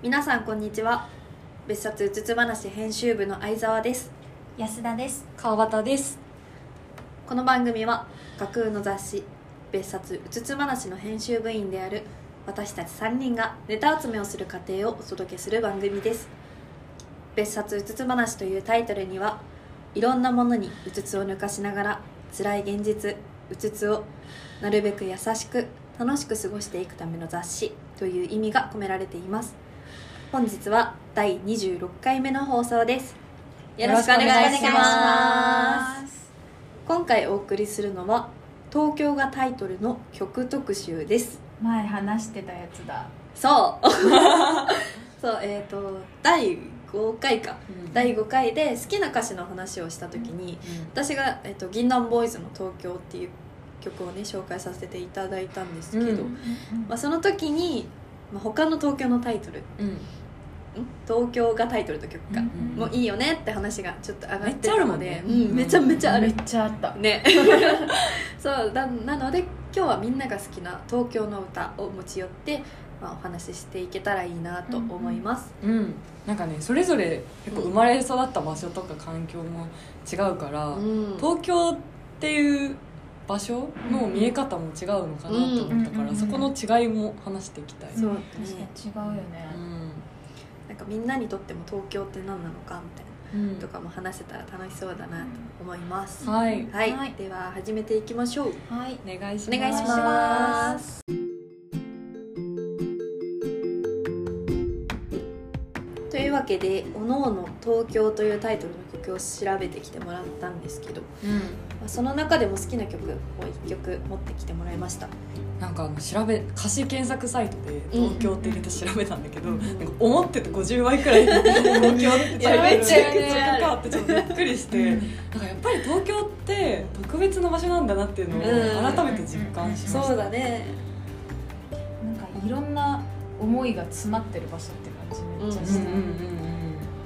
皆さんこんにちは。別冊うつつ話編集部の相沢です。安田です。川端です。この番組は架空の雑誌別冊うつつ話の編集部員である私たち3人がネタ集めをする過程をお届けする番組です。別冊うつつ話というタイトルにはいろんなものにうつつを抜かしながら辛い現実うつつをなるべく優しく楽しく過ごしていくための雑誌という意味が込められています本日は第26回目の放送です。よろしくお願いします。今回お送りするのは東京がタイトルの曲特集です。前話してたやつだ。そう。そうえっ、と第5回か、第5回で好きな歌詞の話をした時に、私が、えっと銀杏ボーイズの「東京」っていう曲をね紹介させていただいたんですけど、うんまあ、その時に、まあ、他の東京のタイトルうんん東京がタイトルと曲か、うんもういいよねって話がちょっと上がってるもんで、ね。うん、めちゃめちゃある。めっちゃあった。ね。そうだなので今日はみんなが好きな東京の歌を持ち寄って、まあ、お話ししていけたらいいなと思います、うん。なんかねそれぞれ結構生まれ育った場所とか環境も違うから、うん。東京っていう場所の見え方も違うのかなと思ったから、うんそこの違いも話していきたい、そう確かに違うよね。うんかみんなにとっても東京って何なのかみたいなうん。とかも話せたら楽しそうだなと思います、はい。はい、はい。では始めていきましょう。はい。お願いしおます。願いします。というわけで「おのおの東京」というタイトルの曲を調べてきてもらったんですけど、うん。まあその中でも好きな曲を1曲持ってきてもらいました。なんかあの調べ歌詞検索サイトで「東京」って入れて調べたんだけど、うん。なんか思ってた50倍くらい 東京っていやめっちゃめちゃかってちょっとびっくりして、なんかやっぱり東京って特別な場所なんだなっていうのをうん。改めて実感しました、そうだね。なんかいろんな思いが詰まってる場所って感じめっちゃした、うんうんうん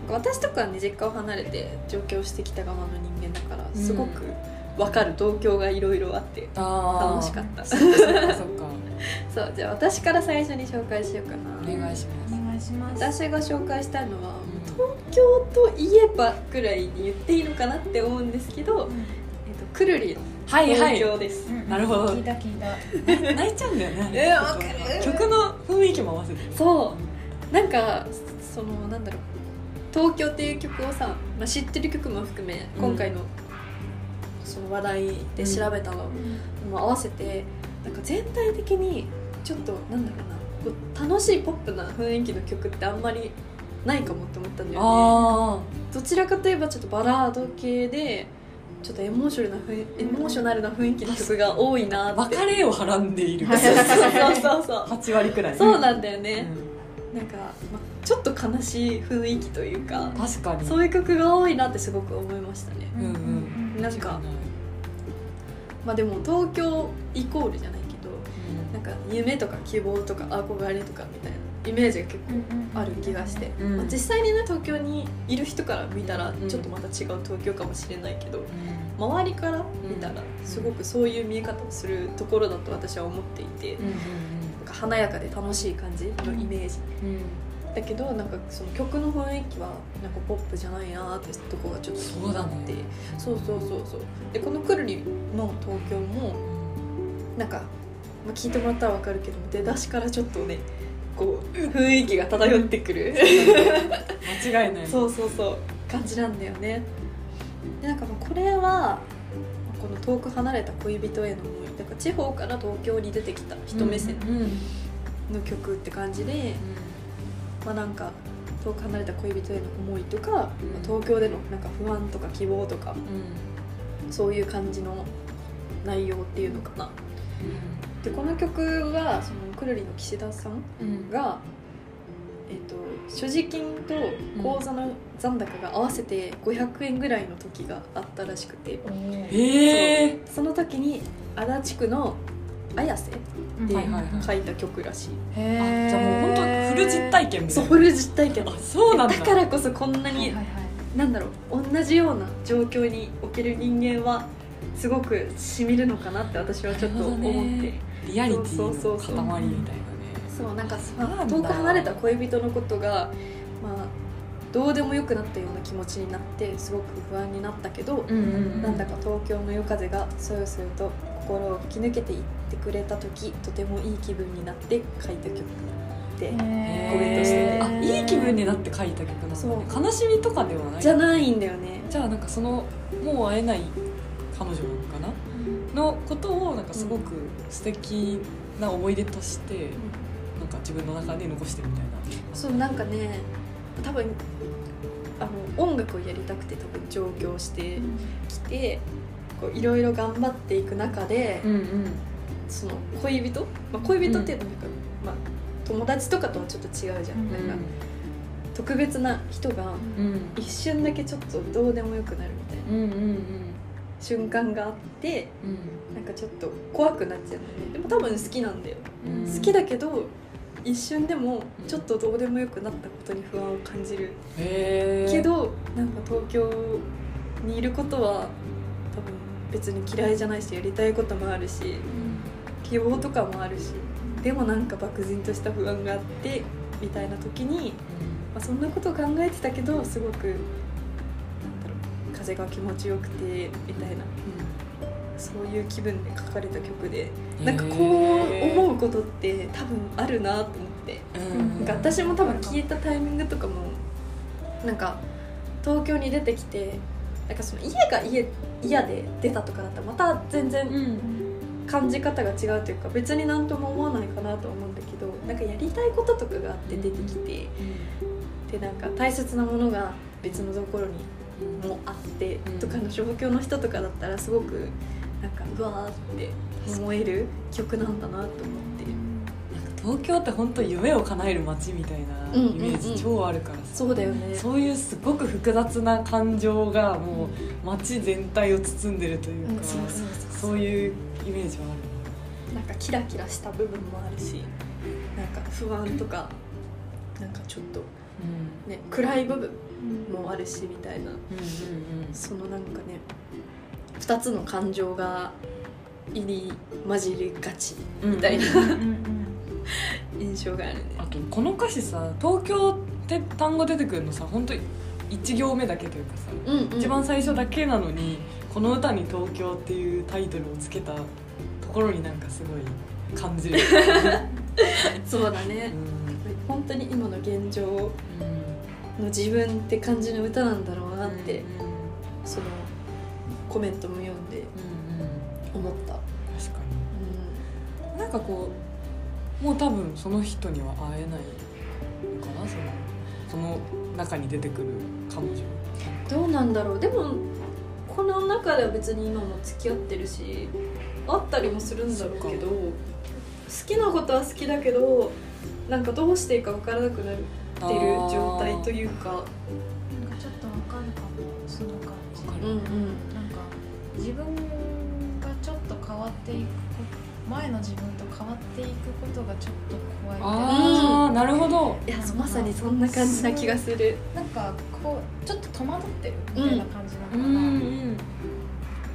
私とかはね実家を離れて上京してきた側の人間だからうん。すごく分かる。東京がいろいろあって楽しかった。そっかそっか。そっかそうじゃあ私から最初に紹介しようかな。お願いします。お願いします。私が紹介したいのはうん東京といえばくらいに言っていいのかなって思うんですけど、えっと、くるりのはいはい。東京です、うんなるほど。聞いた聞いた。泣いちゃうんだよね。えわかる。曲の雰囲気も合わせて。そう。なんかそのなんだろう東京っていう曲をさ、まあ、知ってる曲も含め今回のその話題で調べたのも合わせてなんか全体的にちょっとなんだろうな楽しいポップな雰囲気の曲ってあんまりないかもって思ったんだよね。あどちらかといえばちょっとバラード系でちょっとエモーショナルな雰囲エモーショナルな雰囲気の曲が多いなあって。別れをはらんでいる。そうそうそうそう。8割くらい。そうなんだよね、うなんか、まあ、ちょっと悲しい雰囲気というかん確かに。そういう曲が多いなってすごく思いましたね。うんうん。なんかまあでも東京イコールじゃないけどうん。なんか夢とか希望とか憧れとかみたいなイメージが結構ある気がして、うんまあ、実際にね東京にいる人から見たらうん。ちょっとまた違う東京かもしれないけど、うん。周りから見たらうんすごくそういう見え方をするところだと私は思っていて、うんうんなんか華やかで楽しい感じのイメージ、うんだけどなんかその曲の雰囲気はなんかポップじゃないなってとこがちょっと気になって。そう,、そうそうそう。でこのくるりの東京もなんか、まあ、聞いてもらったら分かるけど出だしからちょっとねこう雰囲気が漂ってくる。間違いない。そうそうそう。感じなんだよね。でなんかまあこれはこの遠く離れた恋人への思い。だから地方から東京に出てきた人目線うんうん。の曲って感じで、まあなんか遠く離れた恋人への思いとか、まあ東京でのなんか不安とか希望とかそういう感じの内容っていうのかな。でこの曲はそのくるりの岸田さんうん。が、えっと所持金と口座の残高が合わせて500円ぐらいの時があったらしくて。へえその時に足立区の綾瀬で書いた曲らしい、へあえじゃあもう本当フル実体験みたいうな。そフル実体験。あそうなんだ。だからこそこんなに、なんだろう同じような状況における人間はすごくしみるのかなって私はちょっと思って、リアリティのそうそうそうそう。塊みたいなね。そそうなんか遠く離れた恋人のことがまあどうでもよくなったような気持ちになってすごく不安になったけど、うなんだか東京の夜風がそよそよと心を吹き抜けていってくれた時とてもいい気分になって書いた曲で、コメントしてあいい気分になって書いた曲なの、ね、悲しみとかではない。じゃないんだよね。じゃあなんかそのもう会えない彼女なのかな？のことをなんかすごく素敵な思い出として、なんか自分の中で残してるみたいな。そうなんかね多分あの音楽をやりたくて多分上京してきてこういろいろ頑張っていく中で、うんうん。その恋人、まあ、恋人っていうのはなんか、まあ、友達とかとはちょっと違うじゃん,、うんなんか特別な人がうん。一瞬だけちょっとどうでもよくなるみたいなうんうんうん。瞬間があってうん。なんかちょっと怖くなっちゃうんだよね。でも多分好きなんだよ、うん。好きだけど一瞬でもちょっとどうでもよくなったことに不安を感じる。へえけどなんか東京にいることは別に嫌いじゃないしやりたいこともあるし希望とかもあるしでもなんか漠然とした不安があってみたいな時に、まあ、そんなことを考えてたけどすごくなんだろう風が気持ちよくてみたいなそういう気分で書かれた曲でなんかこう思うことって多分あるなと思って。うんなんか私も多分聞いたタイミングとかもなんか東京に出てきてなんかその家が家嫌で出たとかだったらまた全然うん。感じ方が違うというか別になんとも思わないかなとは思うんだけどなんかやりたいこととかがあって出てきてでなんか大切なものが別のところにもあってうん。とかの状況の人とかだったらすごくなんかうわーって思える曲なんだなと思って。東京って本当夢を叶える街みたいなうんイメージ超あるからさ。そうだよね。そういうすごく複雑な感情がもう街全体を包んでるというか、うんそういうイメージはな。んかキラキラした部分もあるしなんか不安とかなんかちょっとある、ね暗い部分もあるしみたいな。うん、うんうん。そのなんかね2つの感情が入り混じりがちうんみたいなうんうん印象があるね。あとこの歌詞さ「東京」って単語出てくるのさ本当1行目だけというかさ、うんうん。一番最初だけなのにこの歌に「東京」っていうタイトルをつけたところになんかすごい感じる、そうだうねん。本当に今の現状うんの自分って感じの歌なんだろうなってうん。そのコメントも読んでうんうん。思った、確かうになんかこうもう多分その人には会えないのかなそのその中に出てくる彼女。ん、どうなん。だろうでもこの中では別に今も付き合ってるしあったりもするんだろうけど好きなことは好きだけどなんかどうしていいか分からなくなるっていう状態というか。なんかちょっとわかるかもその感じ。わかるうんうん。なんか自分がちょっと変わっていく前の自分と変わっていくことがちょっと怖いみたいな。ああなるほど。いやまさにそんな感じな気がする。なんかこうちょっと戸惑ってるみたいな感じなのかな、うん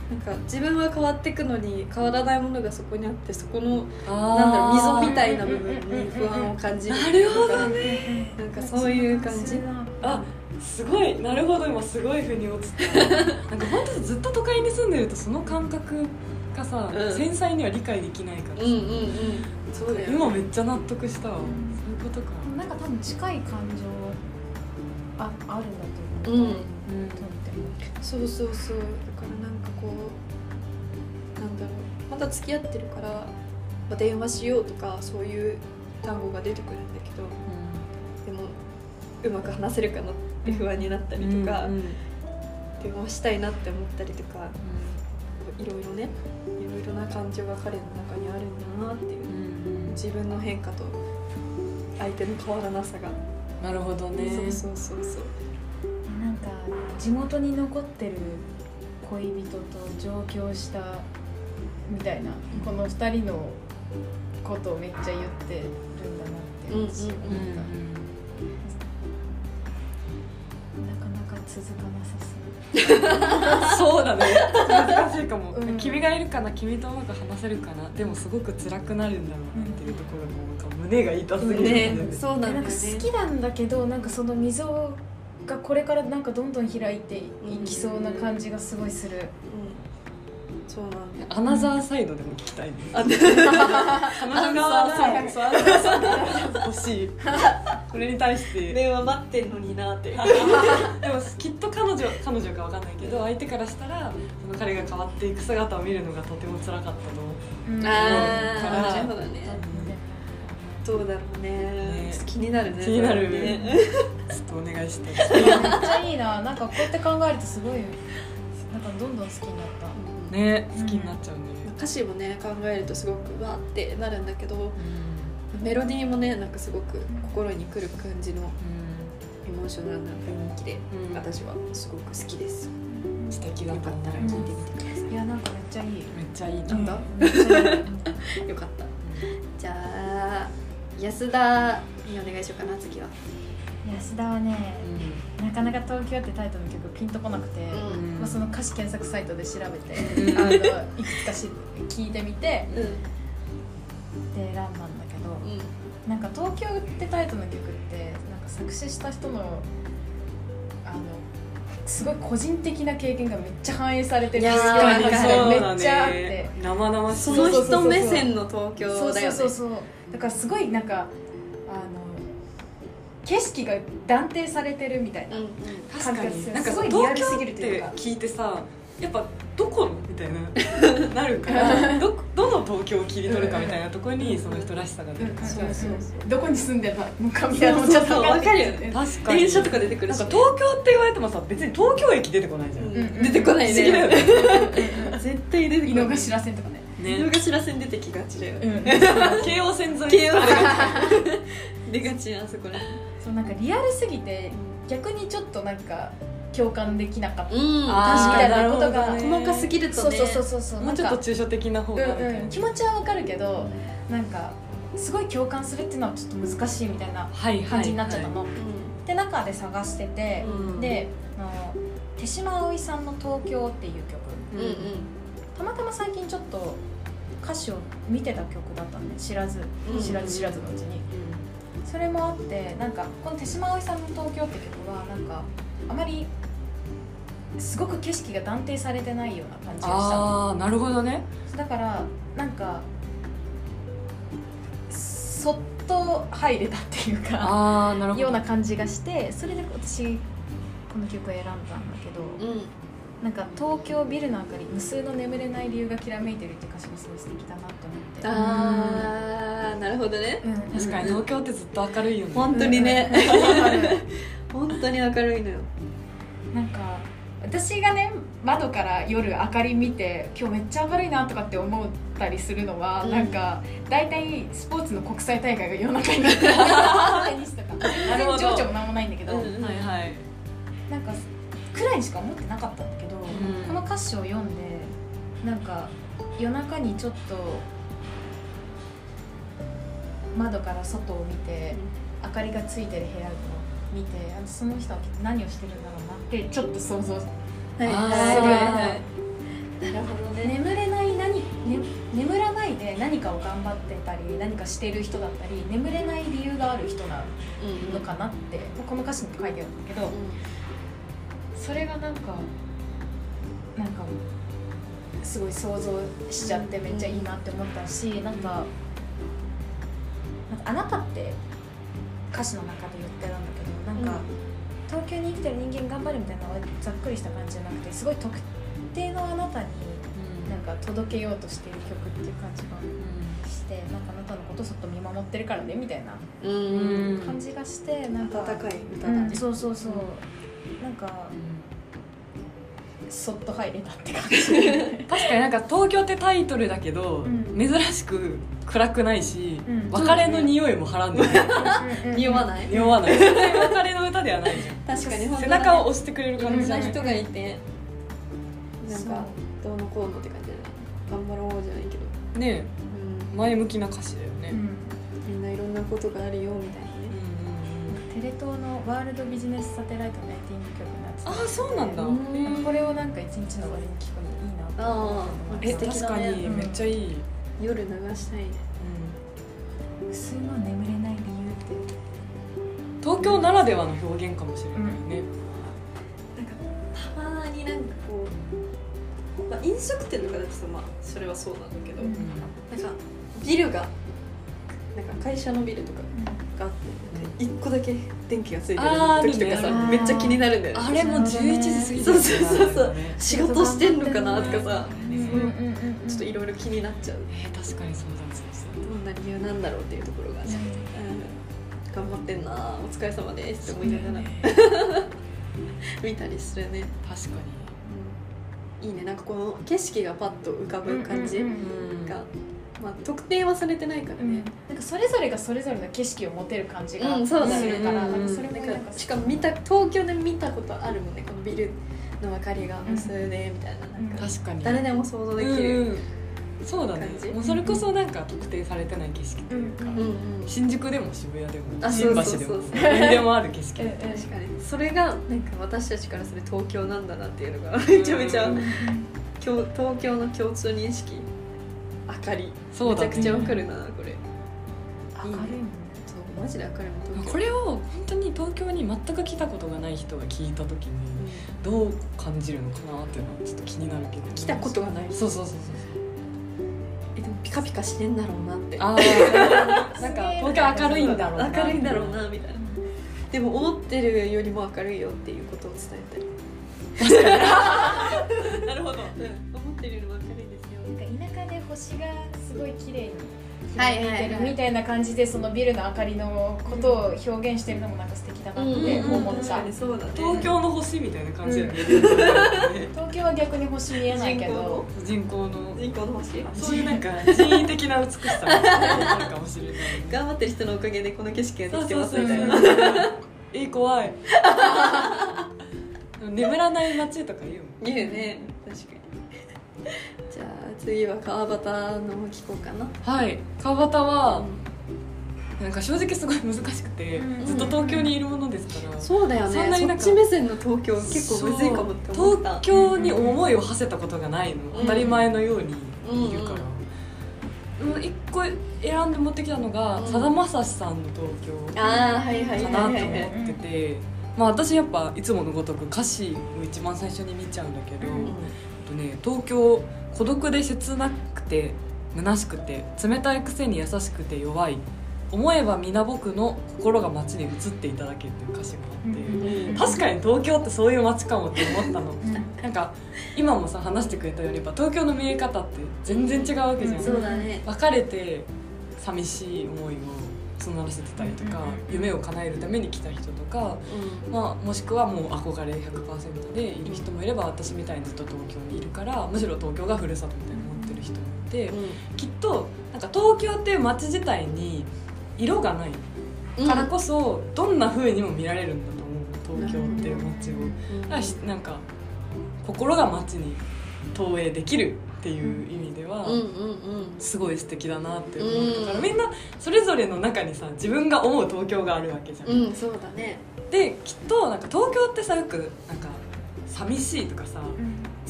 なんか自分は変わっていくのに変わらないものがそこにあってそこのなんだろう溝みたいな部分に不安を感じる なるほどね。なんかそういう感じ。あすごい。なるほど。今すごい腑に落ちた。なんか本当ずっと都会に住んでるとその感覚がさ、うん。繊細には理解できないからさ、うんうんうん。そうだよ今めっちゃ納得したわ、ん。そういうことか。なんか多分近い感情ああるんだとう。ん。思う、とっても。そうそうそう。だからなんかこうなんだろう。まだ付き合ってるから、まあ、電話しようとかそういう単語が出てくるんだけどでもうまく話せるかなって不安になったりとか、うんうん。電話したいなって思ったりとかいろいろね。いろな感情が彼の中にあるんだなっていう。うん自分の変化と相手の変わらなさが、なるほどね。そうそうそうそう。なんか地元に残ってる恋人と上京したみたいなこの2人のことをめっちゃ言ってるんだなって私思った、うん。うんなかそ うそうだね。難しいかも、うん。君がいるかな君とうまく話せるかな。でもすごく辛くなるんだろうなっていうところがなんか胸が痛すぎるそうなんだよね。なんか好きなんだけどなんかその溝がこれからなんかどんどん開いていきそうな感じがすごいする、うん。そうなんアナザーサイドでも聞きたい。ねあ彼女側アンサーサイド。が欲しいこれに対して。電話待ってんのになって。でもきっと彼女彼女かわかんないけど相手からしたらその彼が変わっていく姿を見るのがとても辛かったと思ううん。あからあなるほどね。どうだろうねね気になるね気になる。ね。ちょっとお願いしたいめっちゃいいな。なんかこうやって考えるとすごいなんかどんどん好きになった。ね好きになっちゃうね、歌詞もね考えるとすごくわーってなるんだけどメロディーもねなんかすごく心にくる感じのエモーショナルな雰囲気で、うん。私はすごく好きです。素敵だかったら聞いてみてください、いやなんかめっちゃいい。めっちゃいいなん。だ よかった。じゃあ安田にお願いしようかな次は。安田はねなかなか東京ってタイトルの曲ピンとこなくて、うん。まあ、その歌詞検索サイトで調べて、うん。あのいくつかし聞いてみてうん。で選んだんだけどなんか「東京」ってタイトルの曲ってなんか作詞した人のあのすごい個人的な経験がめっちゃ反映されてるいやーよめっちゃあって。ね。生々しいその人目線の東京そうだよねそうそう。そうだからすごいなんかあの景色が断定されてるみたいな、うんうん。確かに。なんかすごいリアルすぎるというか。東京って聞いてさやっぱどこのみたいな。なるからどどの東京を切り取るかみたいなところにその人らしさが出る。からそうそう。そうどこに住んでたのかみたいなのもちょっと分かるよね。確かに。電車とか出てくるしねなんか東京って言われてもさ別に東京駅出てこないじゃん、うん。うん出てこない不思議だよね。ね絶対出て井のこない。頭線とかね。井の頭線出てきがちだよ。ね京王線沿い。京王出がちあそこらそうなんかリアルすぎて逆にちょっとなんか共感できなかった。うん。あーみたいなことがね。細かすぎるとね。そうそうそうそう。もうちょっと抽象的な方がうんうん、気持ちはわかるけどなんかすごい共感するっていうのはちょっと難しいみたいなはいはい感じになっちゃったの、うで中で探してて、うん。であの手島葵さんの「東京」っていう曲。んうんうん。たまたま最近ちょっと歌詞を見てた曲だったんで知らずうん。知らず知らずのうちに、それもあってなんかこの手島葵さんの「東京」って曲はなんかあまりすごく景色が断定されてないような感じがしたの。ああなるほどね。だからなんかそっと入れたっていうかああなるほど。ような感じがしてそれで私この曲を選んだんだけどうん。なんか東京ビルの明かり無数の眠れない理由がきらめいてるって歌詞がすごい素敵だなって思って。あーなるほどね。うん。確かに東京ってずっと明るいよね。本当にね。うん 本当に明るいのよ。なんか私がね窓から夜明かり見て今日めっちゃ明るいなとかって思ったりするのは、うん。なんか大体スポーツの国際大会が夜中に。なる情緒もなんもないんだけど、うんはいはい。なんかくらいにしか思ってなかったんだけど、ん。この歌詞を読んでなんか夜中にちょっと窓から外を見て明かりがついてる部屋を見てあのその人は何をしてるんだろうなってちょっと想像。はい。なるほどね。眠れない何、ね、眠らないで何かを頑張ってたり何かしてる人だったり眠れない理由がある人なうんのかなって、この歌詞に書いてあるんだけどそれがなんかなんかすごい想像しちゃってめっちゃいいなって思ったしなんかなんかあなたって歌詞の中で言ってるんだけどなんか、東京に生きてる人間頑張るみたいなざっくりした感じじゃなくてすごい特定のあなたになんか届けようとしている曲っていう感じがしてなんかあなたのことそっと見守ってるからねみたいなうん。うんうん感じがしてなんか温かい歌うんだねそうそう。そうなんかそっと入れたって感じ。確かになんか東京ってタイトルだけど、うん。珍しく暗くないし、うん。別れの匂いもはらんでない。匂わない。匂わない。別れの歌ではないじゃん。確かに。背中を押してくれる感じじゃない。いろんな人がいてなんかどうのこうのって感じだね。頑張ろうじゃないけど。ねうん。前向きな歌詞だよね、うん。みんないろんなことがあるよみたいなテレ東のワールドビジネスサテライトのエンディング曲になってたああそうなんだこれをなんか一日の終わりに聞くのいいなと思ってえ確かにめっちゃいい、うん。夜流したいね薄いの眠れない理由って。東京ならではの表現かもしれないね、なんかたまになんかこう、まあ、飲食店とかだとさまあそれはそうなんだけど、うん。なんかビルがなんか会社のビルとかがあって一個だけ電気がついてる時とかさねめっちゃ気になるんだよね。あれも11時過ぎそうそうそうそう。ね仕事してんのかなとかさ。ちょっといろいろ気になっちゃう。えー確かにそうだそうそうどんな理由なんだろうっていうところが。ね、うん、頑張ってんなお疲れ様ですって思いながら。見たりするね、確かうん、いいね。なんかこの景色がパッと浮かぶ感じうんにうんが、まあ、特定はされてないからうん。ね、かそれぞれがそれぞれの景色を持てる感じがするから、うんなんかそれもななんんかかしかも見た東京で見たことあるもんねこのビルの明かりが無数でみたいな。なんか確かに。誰でも想像できうんる、うん。そうだね。もうそれこそなんか特定されてない景色というか、うんうん。うん新宿でも渋谷でもあ新橋でもそうそうそう。何にでもある景色。うん。確かに。それがなんか私たちからする東京なんだなっていうのがめちゃめちゃうん今日東京の共通認識明かりそうだね。めちゃくちゃわかるなこれ明るいもんね。そうマジで明かりも東京これを本当に東京に全く来たことがない人が聞いた時にどう感じるのかなっていうのはちょっと気になるけど。来たことがない。そうそうそうそうえでもピカピカしてんだろうなって。ああ なんか東京明るいんだろうな。明るいんだろうなみたいな。でも思ってるよりも明るいよっていうことを伝えたり なるほど。思ってるよりも明るいですよ。なんか田舎で星がすごい綺麗にはいはいはい。見えてるみたいな感じでそのビルの明かりのことを表現してるのもなんか素敵だなって思った確かにそうだね。東京の星みたいな感じで見える、東京は逆に星見えないけど。人口の。人口の星？そういうなんか人為的な美しさがあるかもしれない。頑張ってる人のおかげでこの景色ができてそうそうそうますみたいなえー怖い。眠らない街とか言うもん。言うね。確かに次は川端の聞こうかな。はい。川端はなんか正直すごい難しくて、うん。ずっと東京にいるものですから、そうだよね。そんなにっち目線の東京結構むずいかもって思った東京に思いを馳せたことがないの、うん。当たり前のようにいるかうんら、うん一個選んで持ってきたのがうん。さだまさしさんの東京ああはいはいかなと思ってて、まあ私やっぱいつものごとく歌詞を一番最初に見ちゃうんだけど、うん。とね、東京孤独で切なくて虚しくて冷たいくせに優しくて弱い思えば皆僕の心が街に移っていただけっていう歌詞があって、うん確かに東京ってそういう街かもって思ったの。なんか今もさ話してくれたようにやっぱ東京の見え方って全然違うわけじゃん、うん。そうだね。別れて寂しい思いを募らせてたりとか、うん夢を叶えるために来た人とか、まあ、もしくはもう憧れ100%でいる人もいれば私みたいにずっと東京にいるからむしろ東京がふるさとみたいに思ってる人もいて、きっとなんか東京っていう街自体に色がないうん。からこそどんな風にも見られるんだと思う東京っていう街を。だからしなんか心が街に投影できるっていう意味では、すごい素敵だなって思ったから、うん。みんなそれぞれの中にさ自分が思う東京があるわけじゃん、うんそうだね。できっとなんか東京ってさよくなんか寂しいとかさ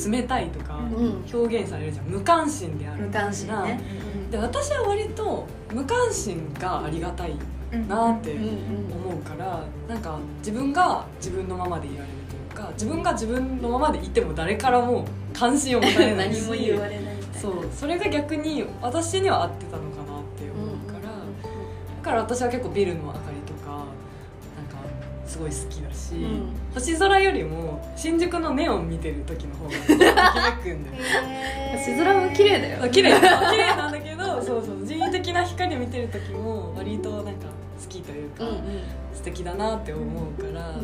冷たいとかうん。表現されるじゃん。無関心である無関心ね。で私は割と無関心がありがたいなって思うからなんか自分が自分のままでいられるか自分が自分のままでいても誰からも関心を持たれないし 何も言われないそうそれが逆に私には合ってたのかなって思うから、だから私は結構ビルの明かりとかなんかすごい好きだし、うん。星空よりも新宿のネオン見てる時の方がときめくんだよね星空も綺麗だよ綺麗綺麗なんだけどそうそう人為的な光見てる時も割となんか好きというか、うんうん素敵だなって思うから、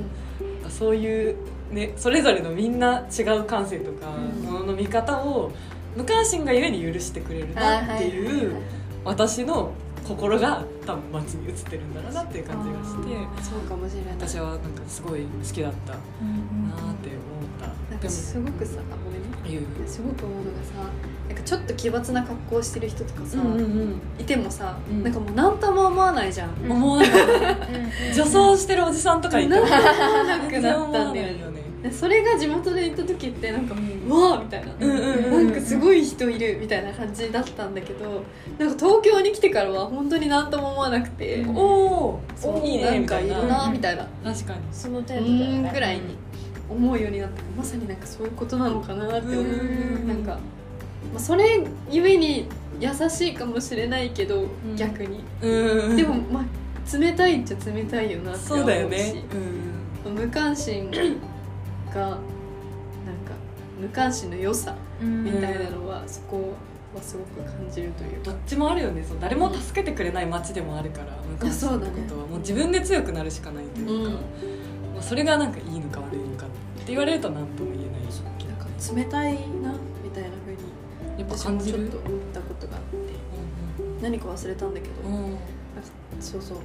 そういうねそれぞれのみんな違う感性とかうん。ものの見方を無関心がゆえに許してくれるなっていう私の心が多分街に映ってるんだろうなっていう感じがしてそうかもしれない。私はなんかすごい好きだったなって思った。なん。かでもすごくさごめんすごく思うのがさなんかちょっと奇抜な格好してる人とかさ、うんうんいてもさ、うん。なんかもう何とも思わないじゃん、うん思わない。女装してるおじさんとかいても。なん。とも思わなくなったんだよねそれが地元で行った時ってなんかうんうわーみたいな、うんうんうんなんかすごい人いるみたいな感じだったんだけどなんか東京に来てからは本当に何とも思わなくて、うんおおそういいねなんかいるみたいな。なみたいな。確かに。その程う度だよねーんぐらいに思うようになったまさになんかそういうことなのかなって思う。うんなんか、まあ、それゆえに優しいかもしれないけど、ん。逆に。うん。でもまあ冷たいっちゃ冷たいよなって思うし。そうだよね。無関心がなんか無関心の良さうん。みたいなのは、そこはすごく感じるというか。どっちもあるよね。そう誰も助けてくれない街でもあるから無関心ってことは。もう自分で強くなるしかないというか、うん。まあ、それがなんかいいのか悪いのかって言われると何とも言えない。しなんか冷たいなみたいな風にやっぱ私感じる？もちょっと思ったことがあって。何か忘れたんだけど、うん。うんなんかそうそう。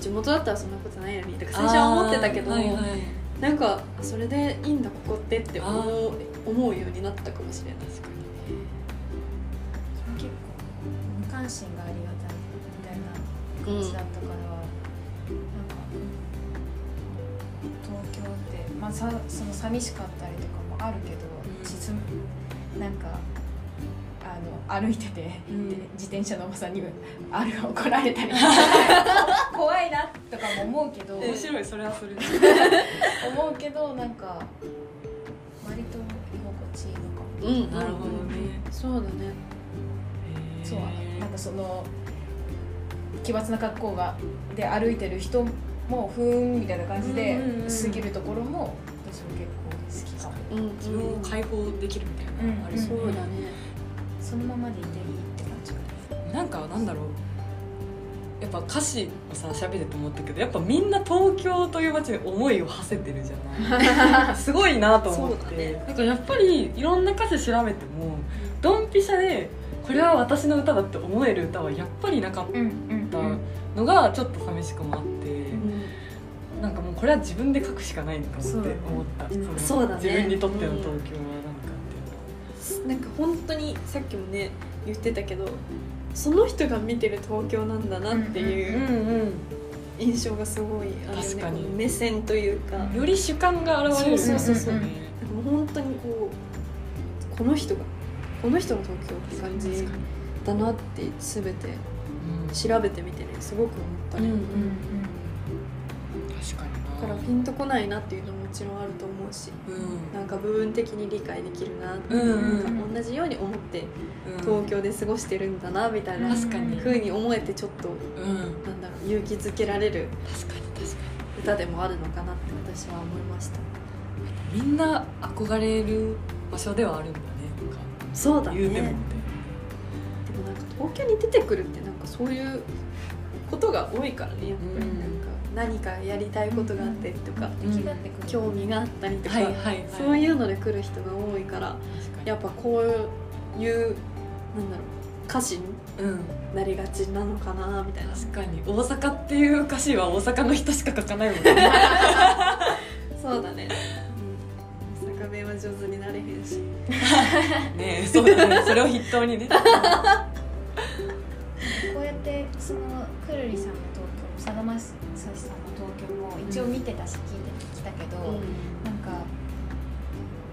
地元だったらそんなことないのにとか最初は思ってたけど、はいはいなんかそれでいいんだここってって思う思うようになったかもしれない確かに結構無関心がありがたいみたいな感じだったから、なんか東京って、まあ、さその寂しかったりとかもあるけど、うん。実なんか歩いてて、うん。で自転車のおばさんにある怒られたり。怖いなとかも思うけど面白いそれはそれで。思うけどなんか割と居心地いいのかも。うんなるほどね。そうだね。そうなんかその奇抜な格好がで歩いてる人もふーんみたいな感じでうんうんうん。過ぎるところも私も結構好きかも。うん自分を解放できるみたいなのあるしそうだねそのままでいていいって感じかな。んかなんだろう。やっぱ歌詞をさ喋れて思ったけどやっぱみんな東京という街に思いを馳せてるじゃない。すごいなと思って、ね。なんかやっぱりいろんな歌詞調べてもドンピシャでこれは私の歌だって思える歌はやっぱりなかっうんうんたのがちょっと寂しくもあって、なんかもうこれは自分で書くしかないのかもって思った。そうのそうだね。自分にとっての東京はうのはなんか本当にさっきもね言ってたけどその人が見てる東京なんだなっていううん印象がすごいあるよね確かに。この目線というか、うんより主観が現れるそうそうそうそう。ねもう本当にこうこの人がこの人の東京って感じだなって全て調べてみてねすごく思った。ね、うんうん確かにだからピンとこないなっていうのももちろんあると思うしうん。なんか部分的に理解できるなって、うんうん。なんか同じように思ってうん。東京で過ごしてるんだなみたいな確かに。風に思えてちょっとうん。なんだろう勇気づけられる歌でもあるのかなって私は思いました。にみんな憧れる場所ではあるんだねそうだね。でもなんか東京に出てくるってなんかそういうことが多いからねやっぱりうん。なんか何かやりたいことがあったりとか、興味があったりとか、はいはいはい。そういうので来る人が多いからやっぱこういうなんだろう歌詞にうん。なりがちなのかなみたいな。確かに。大阪っていう歌詞は大阪の人しか書かないもんね。そうだね、うん、大阪弁は上手になれへんし。ねえそうだね。それを筆頭にね。こうやってそのくるりさんの東京さだまさしさんの東京も一応見てたし聞いてきたけど、なんか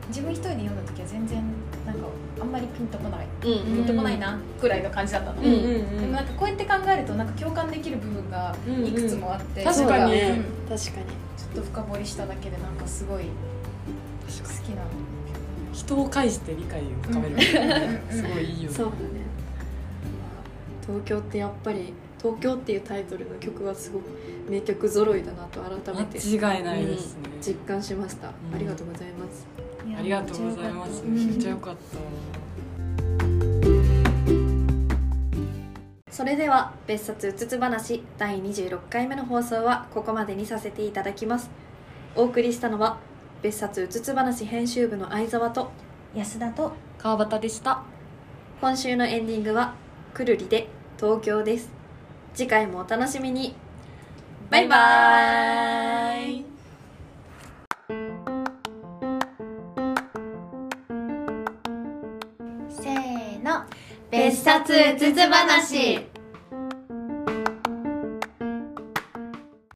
自分一人で読んだ時は全然なんかあんまりピンとこない、うんピンとこないなくらいの感じだったの、うんうんうん。でもなんかこうやって考えるとなんか共感できる部分がいくつもあって、うんうん確かにうん。確かに。ちょっと深掘りしただけでなんかすごい好確かにきな。の人を介して理解を深める。うん。すごいいいよね。そうだね、まあ東京ってやっぱり東京っていうタイトルの曲はすごく名曲揃いだなと改めて間違いないですね。うん実感しました、ん。ありがとうございます。ありがとうございます。めっちゃ良めっちゃ良かった。かったそれでは「別冊うつつ話」第26回目の放送はここまでにさせていただきます。お送りしたのは別冊うつつ話編集部の相沢と安田と川端でした。今週のエンディングはくるりで東京です次回もお楽しみに。バイバーイ。せ別冊うつつ話